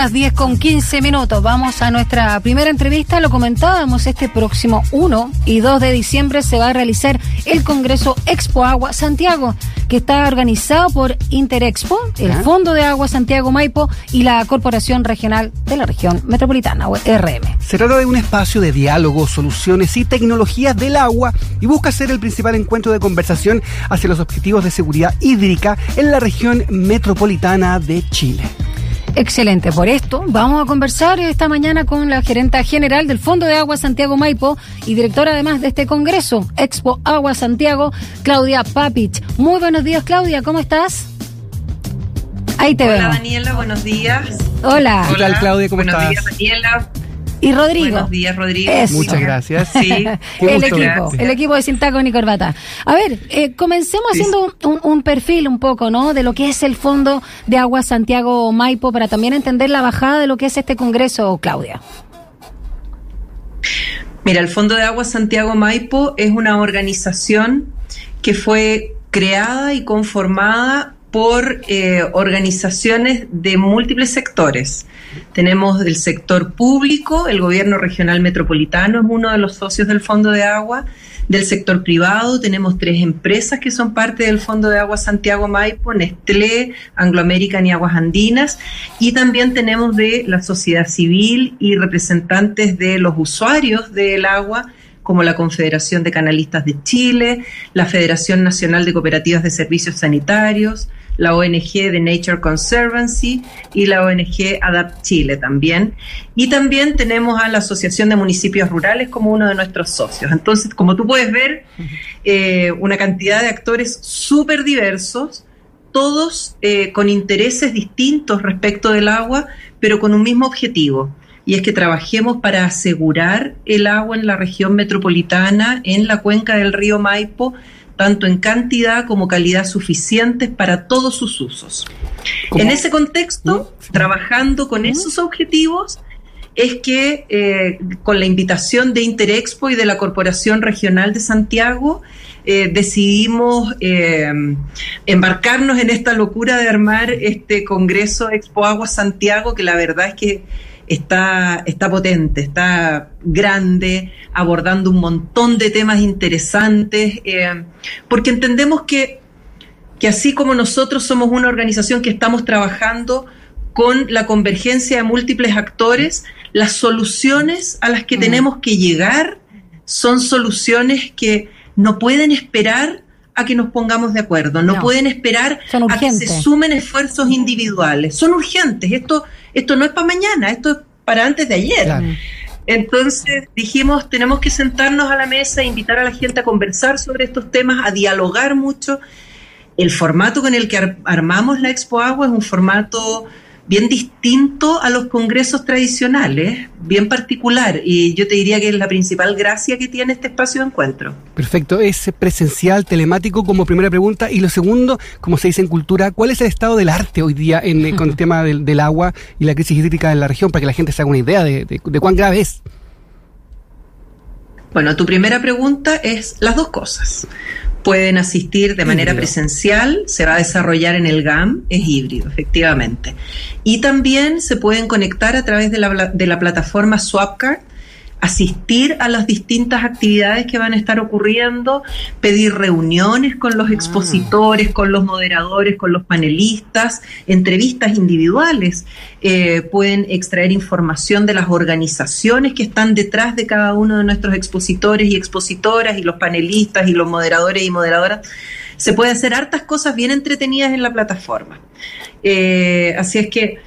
Las 10 con 15 minutos. Vamos a nuestra primera entrevista. Lo comentábamos, este próximo 1 y 2 de diciembre se va a realizar el Congreso Expo Agua Santiago, que está organizado por Interexpo, el Fondo de Agua Santiago Maipo y la Corporación Regional de la Región Metropolitana, o RM. Se trata de un espacio de diálogo, soluciones y tecnologías del agua y busca ser el principal encuentro de conversación hacia los objetivos de seguridad hídrica en la región metropolitana de Chile. Excelente. Por esto, vamos a conversar esta mañana con la gerenta general del Fondo de Agua Santiago Maipo y directora además de este congreso, Expo Agua Santiago, Claudia Papich. Muy buenos días, Claudia. ¿Cómo estás? Ahí te veo. Hola, Daniela. Buenos días. Hola. ¿Qué tal, Claudia? ¿Cómo buenos estás? Buenos días, Daniela. Y Rodrigo. Buenos días, Rodrigo. Muchas gracias. Sí. el equipo, el equipo de Sin y Corbata. A ver, eh, comencemos haciendo un, perfil un poco, ¿no? De lo que es el Fondo de Agua Santiago Maipo para también entender la bajada de lo que es este congreso, Claudia. Mira, el Fondo de Agua Santiago Maipo es una organización que fue creada y conformada por eh, organizaciones de múltiples sectores. Tenemos el sector público, el gobierno regional metropolitano es uno de los socios del Fondo de Agua. Del sector privado tenemos tres empresas que son parte del Fondo de Agua Santiago Maipo, Nestlé, Anglo American y Aguas Andinas. Y también tenemos de la sociedad civil y representantes de los usuarios del agua como la Confederación de Canalistas de Chile, la Federación Nacional de Cooperativas de Servicios Sanitarios, la ONG de Nature Conservancy y la ONG Adapt Chile también. Y también tenemos a la Asociación de Municipios Rurales como uno de nuestros socios. Entonces, como tú puedes ver, eh, una cantidad de actores súper diversos, todos eh, con intereses distintos respecto del agua, pero con un mismo objetivo, y es que trabajemos para asegurar el agua en la región metropolitana, en la cuenca del río Maipo, tanto en cantidad como calidad suficientes para todos sus usos. En ese contexto, ¿Mm? trabajando con ¿Mm? esos objetivos, es que eh, con la invitación de Interexpo y de la Corporación Regional de Santiago, eh, decidimos eh, embarcarnos en esta locura de armar este Congreso Expo Agua Santiago, que la verdad es que está, está potente, está grande, abordando un montón de temas interesantes, eh, porque entendemos que, que así como nosotros somos una organización que estamos trabajando con la convergencia de múltiples actores, las soluciones a las que mm. tenemos que llegar son soluciones que no pueden esperar a que nos pongamos de acuerdo, no, pueden esperar a que se sumen esfuerzos individuales. Son urgentes, esto, esto no es para mañana, esto es para antes de ayer. Entonces dijimos, tenemos que sentarnos a la mesa e invitar a la gente a conversar sobre estos temas, a dialogar mucho. El formato con el que armamos la Expo Agua es un formato bien distinto a los congresos tradicionales, bien particular, y yo te diría que es la principal gracia que tiene este espacio de encuentro. Perfecto, es presencial, telemático como primera pregunta, y lo segundo, como se dice en cultura, ¿cuál es el estado del arte hoy día en, eh, con el tema del, agua y la crisis hídrica en la región, para que la gente se haga una idea de, de cuán grave es? Bueno, tu primera pregunta es las dos cosas pueden asistir de manera presencial, se va a desarrollar en el GAM, es híbrido, efectivamente. Y también se pueden conectar a través de la, de la plataforma Swapcard, asistir a las distintas actividades que van a estar ocurriendo, pedir reuniones con los ah. expositores, con los moderadores, con los panelistas, entrevistas individuales. Eh, pueden extraer información de las organizaciones que están detrás de cada uno de nuestros expositores y expositoras y los panelistas y los moderadores y moderadoras. Se puede hacer hartas cosas bien entretenidas en la plataforma. Eh, así es que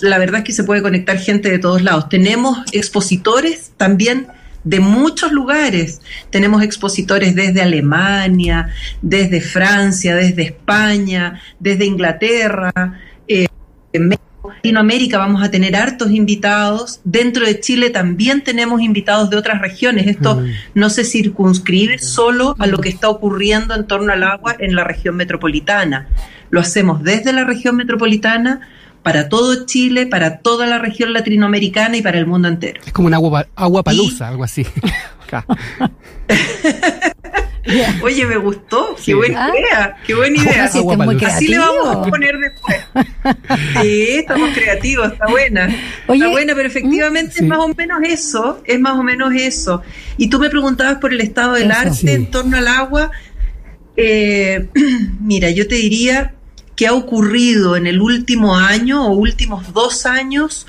la verdad es que se puede conectar gente de todos lados. Tenemos expositores también de muchos lugares. Tenemos expositores desde Alemania, desde Francia, desde España, desde Inglaterra, eh, en Latinoamérica vamos a tener hartos invitados. Dentro de Chile también tenemos invitados de otras regiones. Esto mm. no se circunscribe solo a lo que está ocurriendo en torno al agua en la región metropolitana. Lo hacemos desde la región metropolitana para todo Chile, para toda la región latinoamericana y para el mundo entero. Es como un agua, agua palusa, algo así. Oye, me gustó, qué buena ah. idea, qué buena idea. Así le vamos a poner después. Sí, estamos creativos, está buena. está buena, pero efectivamente es más o menos eso, es más o menos eso. Y tú me preguntabas por el estado del arte en torno al agua. Eh, mira, yo te diría que ha ocurrido en el último año o últimos dos años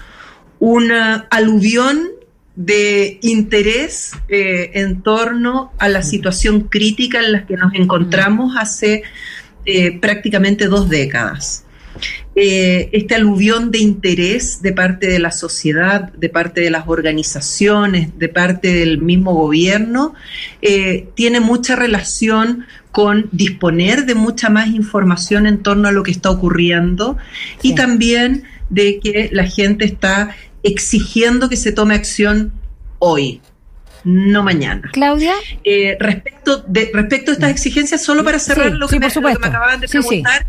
una aluvión de interés eh, en torno a la situación crítica en la que nos encontramos hace eh, prácticamente dos décadas. Eh, este aluvión de interés de parte de la sociedad, de parte de las organizaciones, de parte del mismo gobierno, tiene mucha relación con disponer de mucha más información en torno a lo que está ocurriendo y también de que la gente está exigiendo que se tome acción hoy, no mañana. Claudia. Eh, respecto, de, respecto a estas exigencias, solo para cerrar lo, que me, acababan de preguntar,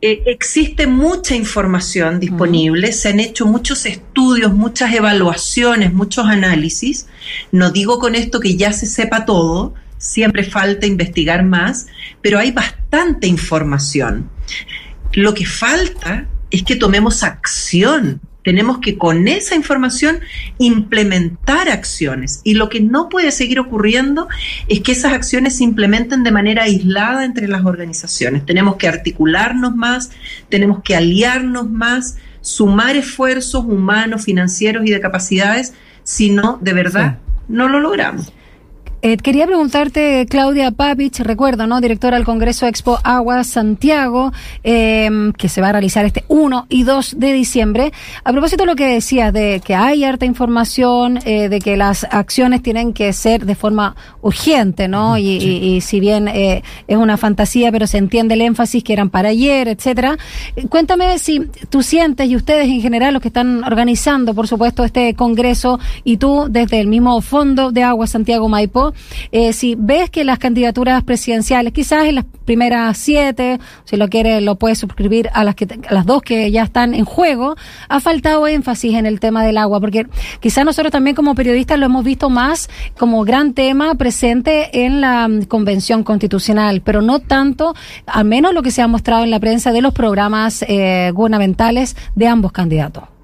eh, existe mucha información disponible, se han hecho muchos estudios, muchas evaluaciones, muchos análisis. No digo con esto que ya se sepa todo, siempre falta investigar más, pero hay bastante información. Lo que falta es que tomemos acción tenemos que con esa información implementar acciones. Y lo que no puede seguir ocurriendo es que esas acciones se implementen de manera aislada entre las organizaciones. Tenemos que articularnos más, tenemos que aliarnos más, sumar esfuerzos humanos, financieros y de capacidades, si no, de verdad, no lo logramos. Eh, quería preguntarte, Claudia Papich, recuerdo, ¿no? Directora del Congreso Expo Agua Santiago, em, que se va a realizar este 1 y 2 de diciembre. A propósito de lo que decías, de que hay harta información, eh, de que las acciones tienen que ser de forma urgente, ¿no? Y, si bien eh, es una fantasía, pero se entiende el énfasis que eran para ayer, etcétera. Cuéntame si tú sientes, y ustedes en general, los que están organizando, por supuesto, este congreso, y tú desde el mismo Fondo de Agua Santiago Eh, si ves que las candidaturas presidenciales, quizás en las primeras siete, si lo quieres, lo puedes suscribir a las, que, las dos que ya están en juego, ha faltado énfasis en el tema del agua, porque quizás nosotros también como periodistas lo hemos visto más como gran tema presente en la mm, convención constitucional, pero no tanto, al menos lo que se ha mostrado en la prensa de los programas eh, gubernamentales de ambos candidatos.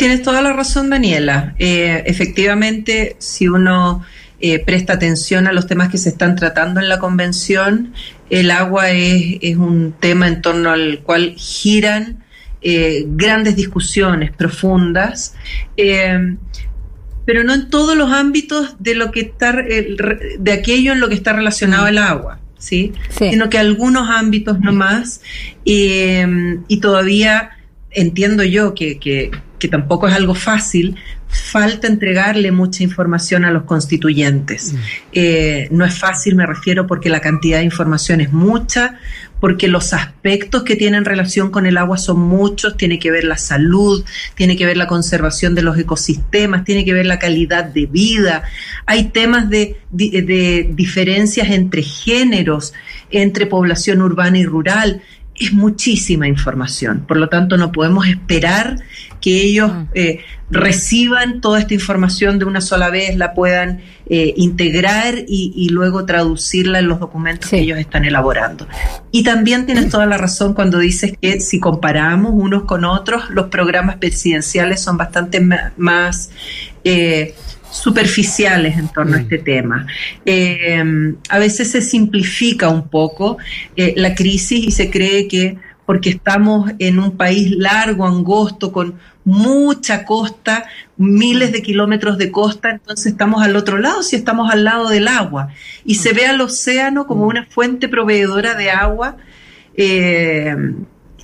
Tienes toda la razón, Daniela. Eh, efectivamente, si uno eh, presta atención a los temas que se están tratando en la convención, el agua es, un tema en torno al cual giran eh, grandes discusiones profundas, pero no en todos los ámbitos de lo que está, de aquello en lo que está relacionado el agua. ¿sí? Sino que algunos ámbitos nomás, y todavía entiendo yo que, que, que tampoco es algo fácil, falta entregarle mucha información a los constituyentes. Mm. Eh, no es fácil, me refiero, porque la cantidad de información es mucha, porque los aspectos que tienen relación con el agua son muchos, tiene que ver la salud, tiene que ver la conservación de los ecosistemas, tiene que ver la calidad de vida, hay temas de, de diferencias entre géneros, entre población urbana y rural, es muchísima información, por lo tanto no podemos esperar que ellos mm. eh, reciban toda esta información de una sola vez, la puedan eh, integrar y, luego traducirla en los documentos que ellos están elaborando. Y también tienes toda la razón cuando dices que si comparamos unos con otros, los programas presidenciales son bastante más... Eh, superficiales en torno a mm. este tema. a veces se simplifica un poco la crisis y se cree que porque estamos en un país largo, angosto, con mucha costa, miles de kilómetros de costa, entonces estamos al otro lado si estamos al lado del agua. Y se ve al océano como una fuente proveedora de agua. Eh,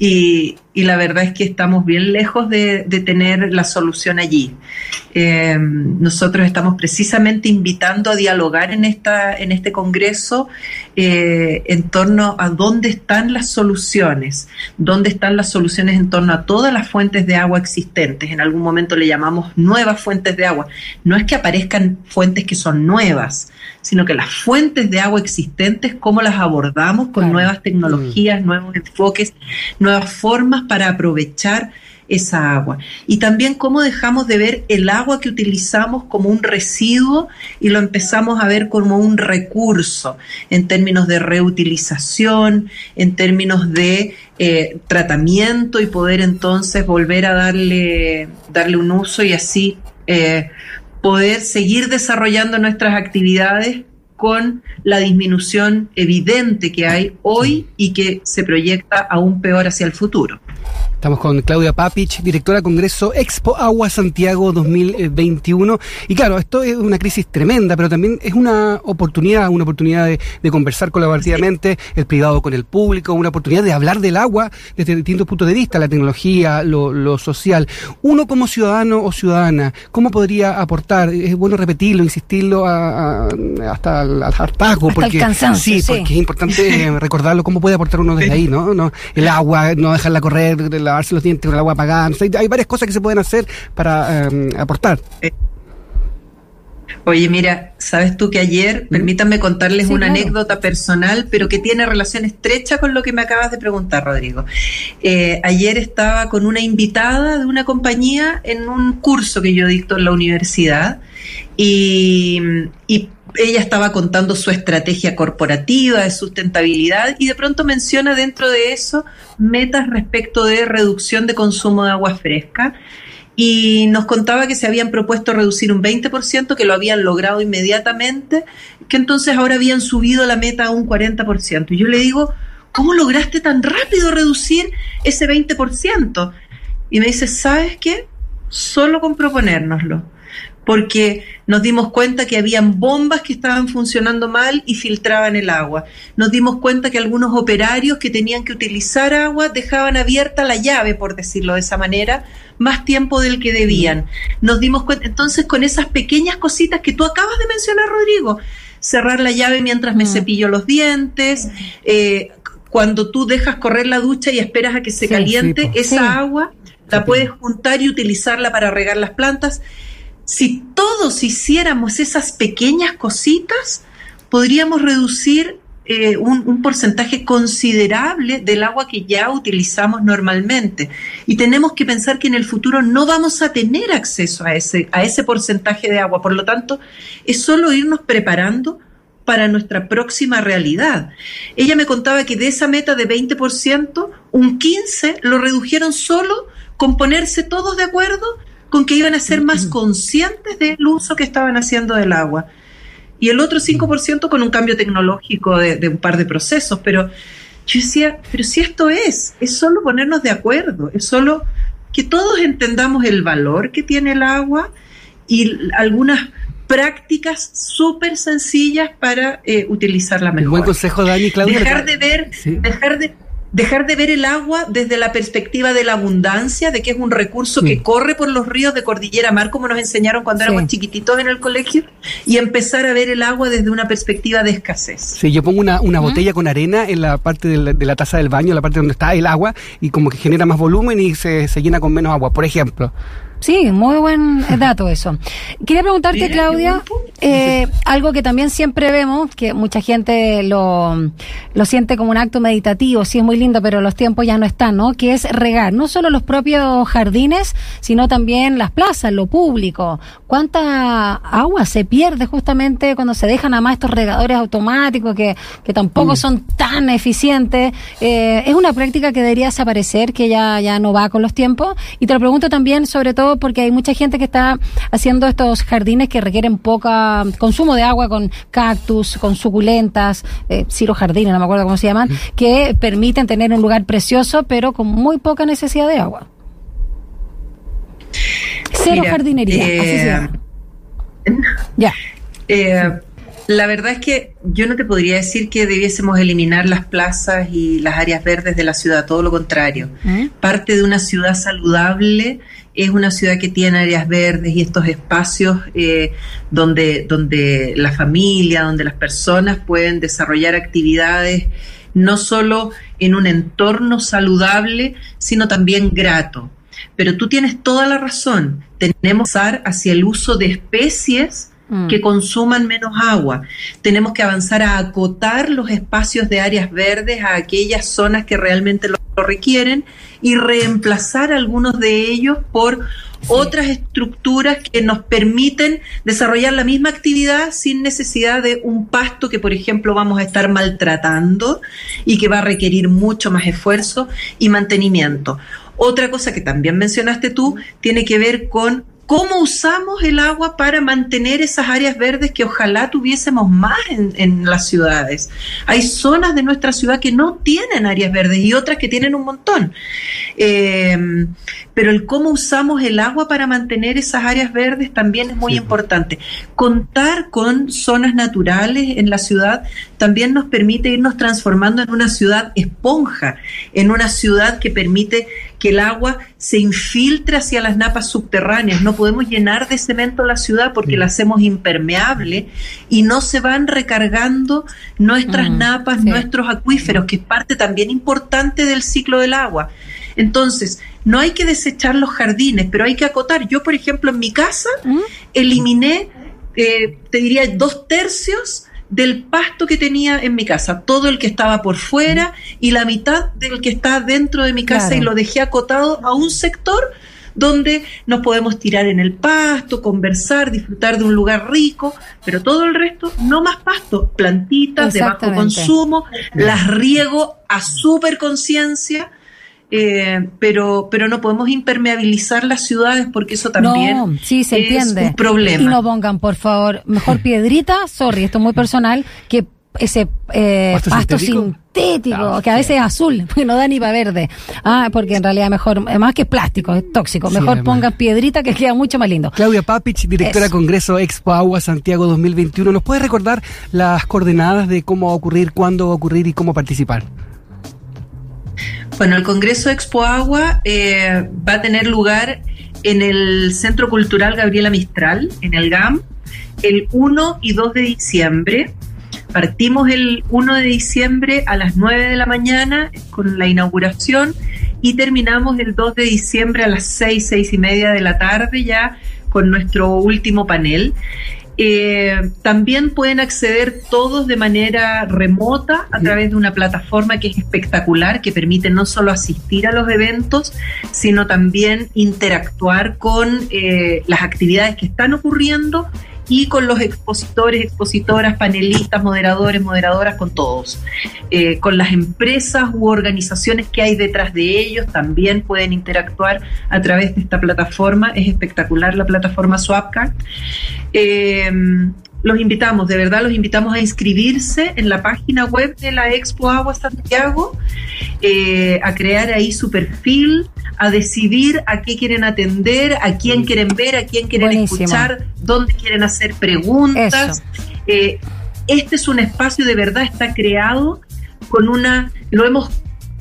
y, la verdad es que estamos bien lejos de, tener la solución allí. Eh, nosotros estamos precisamente invitando a dialogar en, esta, en este Congreso eh, en torno a dónde están las soluciones, dónde están las soluciones en torno a todas las fuentes de agua existentes. En algún momento le llamamos nuevas fuentes de agua. No es que aparezcan fuentes que son nuevas, sino que las fuentes de agua existentes, cómo las abordamos con nuevas tecnologías, mm. nuevos enfoques, nuevas formas para aprovechar esa agua. Y también cómo dejamos de ver el agua que utilizamos como un residuo y lo empezamos a ver como un recurso en términos de reutilización, en términos de eh, tratamiento y poder entonces volver a darle, darle un uso y así eh, poder seguir desarrollando nuestras actividades con la disminución evidente que hay hoy y que se proyecta aún peor hacia el futuro. Estamos con Claudia Papich, directora Congreso Expo Agua Santiago 2021. Y claro, esto es una crisis tremenda, pero también es una oportunidad, una oportunidad de, conversar colaborativamente, el privado con el público, una oportunidad de hablar del agua desde distintos puntos de vista, la tecnología, lo, social. Uno como ciudadano o ciudadana, ¿cómo podría aportar? Es bueno repetirlo, insistirlo hasta el hartazgo, porque, sí, porque es importante recordarlo, cómo puede aportar uno desde ahí, ¿no? no el agua, no dejarla correr, lavarse los dientes con el agua apagada. hay, varias cosas que se pueden hacer para em, aportar. Eh, oye, mira, sabes tú que ayer, ¿Mm? permítanme contarles una anécdota personal, pero que tiene relación estrecha con lo que me acabas de preguntar, Rodrigo. Eh, ayer estaba con una invitada de una compañía en un curso que yo dicto en la universidad y, y ella estaba contando su estrategia corporativa de sustentabilidad y de pronto menciona dentro de eso metas respecto de reducción de consumo de agua fresca y nos contaba que se habían propuesto reducir un 20%, que lo habían logrado inmediatamente, que entonces ahora habían subido la meta a un 40%. Y yo le digo, ¿cómo lograste tan rápido reducir ese 20%? Y me dice, ¿sabes qué? Solo con proponérnoslo porque nos dimos cuenta que habían bombas que estaban funcionando mal y filtraban el agua. Nos dimos cuenta que algunos operarios que tenían que utilizar agua dejaban abierta la llave, por decirlo de esa manera, más tiempo del que debían. Nos dimos cuenta, entonces con esas pequeñas cositas que tú acabas de mencionar, Rodrigo, cerrar la llave mientras me mm. cepillo los dientes, eh, cuando tú dejas correr la ducha y esperas a que se caliente, esa agua la puedes juntar y utilizarla para regar las plantas si todos hiciéramos esas pequeñas cositas, podríamos reducir eh, un, porcentaje considerable del agua que ya utilizamos normalmente. Y tenemos que pensar que en el futuro no vamos a tener acceso a ese, a ese porcentaje de agua. Por lo tanto, es solo irnos preparando para nuestra próxima realidad. Ella me contaba que de esa meta de 20%, un 15% lo redujeron solo con ponerse todos de acuerdo con que iban a ser más conscientes del uso que estaban haciendo del agua. Y el otro 5% con un cambio tecnológico de, un par de procesos. Pero yo decía, pero si esto es, es solo ponernos de acuerdo, es solo que todos entendamos el valor que tiene el agua y algunas prácticas súper sencillas para eh, utilizarla mejor. buen consejo, Dani, Claudia. Dejar de ver, dejar de dejar de ver el agua desde la perspectiva de la abundancia, de que es un recurso que corre por los ríos de Cordillera Mar, como nos enseñaron cuando éramos chiquititos en el colegio, y empezar a ver el agua desde una perspectiva de escasez. Sí, yo pongo una, botella con arena en la parte de la, taza del baño, la parte donde está el agua, y como que genera más volumen y se, se llena con menos agua, por ejemplo. Sí, muy buen dato eso. Quería preguntarte, Claudia, eh, algo que también siempre vemos, que mucha gente lo, lo siente como un acto meditativo, sí es muy lindo, pero los tiempos ya no están, ¿no? Que es regar, no solo los propios jardines, sino también las plazas, lo público. ¿Cuánta agua se pierde justamente cuando se dejan a más estos regadores automáticos que, que tampoco mm. son tan eficientes? Eh, es una práctica que debería desaparecer, que ya, ya no va con los tiempos. Y te lo pregunto también, sobre todo, porque hay mucha gente que está haciendo estos jardines que requieren poca consumo de agua con cactus, con suculentas, eh, jardines, no me acuerdo cómo se llaman, que permiten tener un lugar precioso, pero con muy poca necesidad de agua. Cero jardinería, así se llama. Eh, ya. Eh, la verdad es que yo no te podría decir que debiésemos eliminar las plazas y las áreas verdes de la ciudad, todo lo contrario. ¿Mm? Parte de una ciudad saludable es una ciudad que tiene áreas verdes y estos espacios eh, donde, donde la familia, donde las personas pueden desarrollar actividades no solo en un entorno saludable, sino también grato. Pero tú tienes toda la razón, tenemos que avanzar hacia el uso de especies Mm. que consuman menos agua. Tenemos que avanzar a acotar los espacios de áreas verdes a aquellas zonas que realmente lo requieren y reemplazar algunos de ellos por otras estructuras que nos permiten desarrollar la misma actividad sin necesidad de un pasto que, por ejemplo, vamos a estar maltratando y que va a requerir mucho más esfuerzo y mantenimiento. Otra cosa que también mencionaste tú tiene que ver con cómo usamos el agua para mantener esas áreas verdes que ojalá tuviésemos más en, las ciudades. Hay zonas de nuestra ciudad que no tienen áreas verdes y otras que tienen un montón. Eh, pero el cómo usamos el agua para mantener esas áreas verdes también es muy importante. Contar con zonas naturales en la ciudad también nos permite irnos transformando en una ciudad esponja, en una ciudad que permite que el agua se infiltre hacia las napas subterráneas. No podemos llenar de cemento la ciudad porque la hacemos impermeable y no se van recargando nuestras mm, napas, nuestros acuíferos, que es parte también importante del ciclo del agua. Entonces, no hay que desechar los jardines, pero hay que acotar. Yo, por ejemplo, en mi casa mm. eliminé, eh, te diría, dos tercios del pasto que tenía en mi casa, todo el que estaba por fuera y la mitad del que está dentro de mi casa y lo dejé acotado a un sector donde nos podemos tirar en el pasto, conversar, disfrutar de un lugar rico, pero todo el resto no más pasto, plantitas de bajo consumo, las riego a super conciencia eh, pero, pero no podemos impermeabilizar las ciudades porque eso también sí, se es entiende. un problema. Y no pongan, por favor, mejor piedrita, sorry, esto es muy personal, que ese eh, pasto, sintético, que a veces es azul, porque no da ni para verde. Ah, porque en realidad mejor, más que plástico, es tóxico. Mejor pongan piedrita que queda mucho más lindo. Claudia Papich, directora de Congreso Expo Agua Santiago 2021, ¿nos puede recordar las coordenadas de cómo va a ocurrir, cuándo va a ocurrir y cómo participar? Bueno, el Congreso Expo Agua eh, va a tener lugar en el Centro Cultural Gabriela Mistral, en el GAM, el 1 y 2 de diciembre. Partimos el 1 de diciembre a las 9 de la mañana con la inauguración y terminamos el 2 de diciembre a las 6, 6 y media de la tarde ya con nuestro último panel. Eh, también pueden acceder todos de manera remota a través de una plataforma que es espectacular, que permite no solo asistir a los eventos, sino también interactuar con eh, las actividades que están ocurriendo y con los expositores, expositoras, panelistas, moderadores, moderadoras, con todos. Eh, con las empresas u organizaciones que hay detrás de ellos también pueden interactuar a través de esta plataforma. Es espectacular la plataforma Swapcard. Eh, los invitamos, de verdad los invitamos a inscribirse en la página web de la Expo Agua Santiago, eh, a crear ahí su perfil, a decidir a qué quieren atender, a quién quieren ver, a quién quieren escuchar, dónde quieren hacer preguntas. Eh, este es un espacio de verdad, está creado con una, lo hemos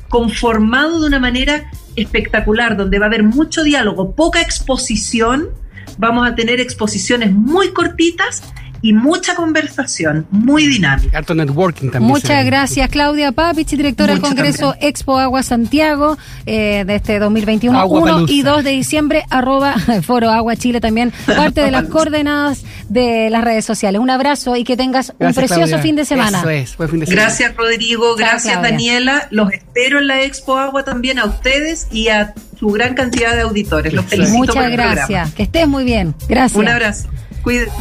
conformado de una manera espectacular, donde va a haber mucho diálogo, poca exposición, vamos a tener exposiciones muy cortitas y mucha conversación, muy dinámica. Harto networking también. Muchas gracias, Claudia Papich, directora del Congreso Expo Agua Santiago eh, de este 2021, 1 y 2 de diciembre, arroba Foro Agua Chile también, parte de las coordenadas de las redes sociales. Un abrazo y que tengas un precioso fin de semana. Eso es, buen fin de semana. Gracias, Rodrigo. Gracias, Daniela. Los espero en la Expo Agua también a ustedes y a su gran cantidad de auditores. Los felicito Muchas gracias. Que estés muy bien. Gracias. Un abrazo. Cuídense.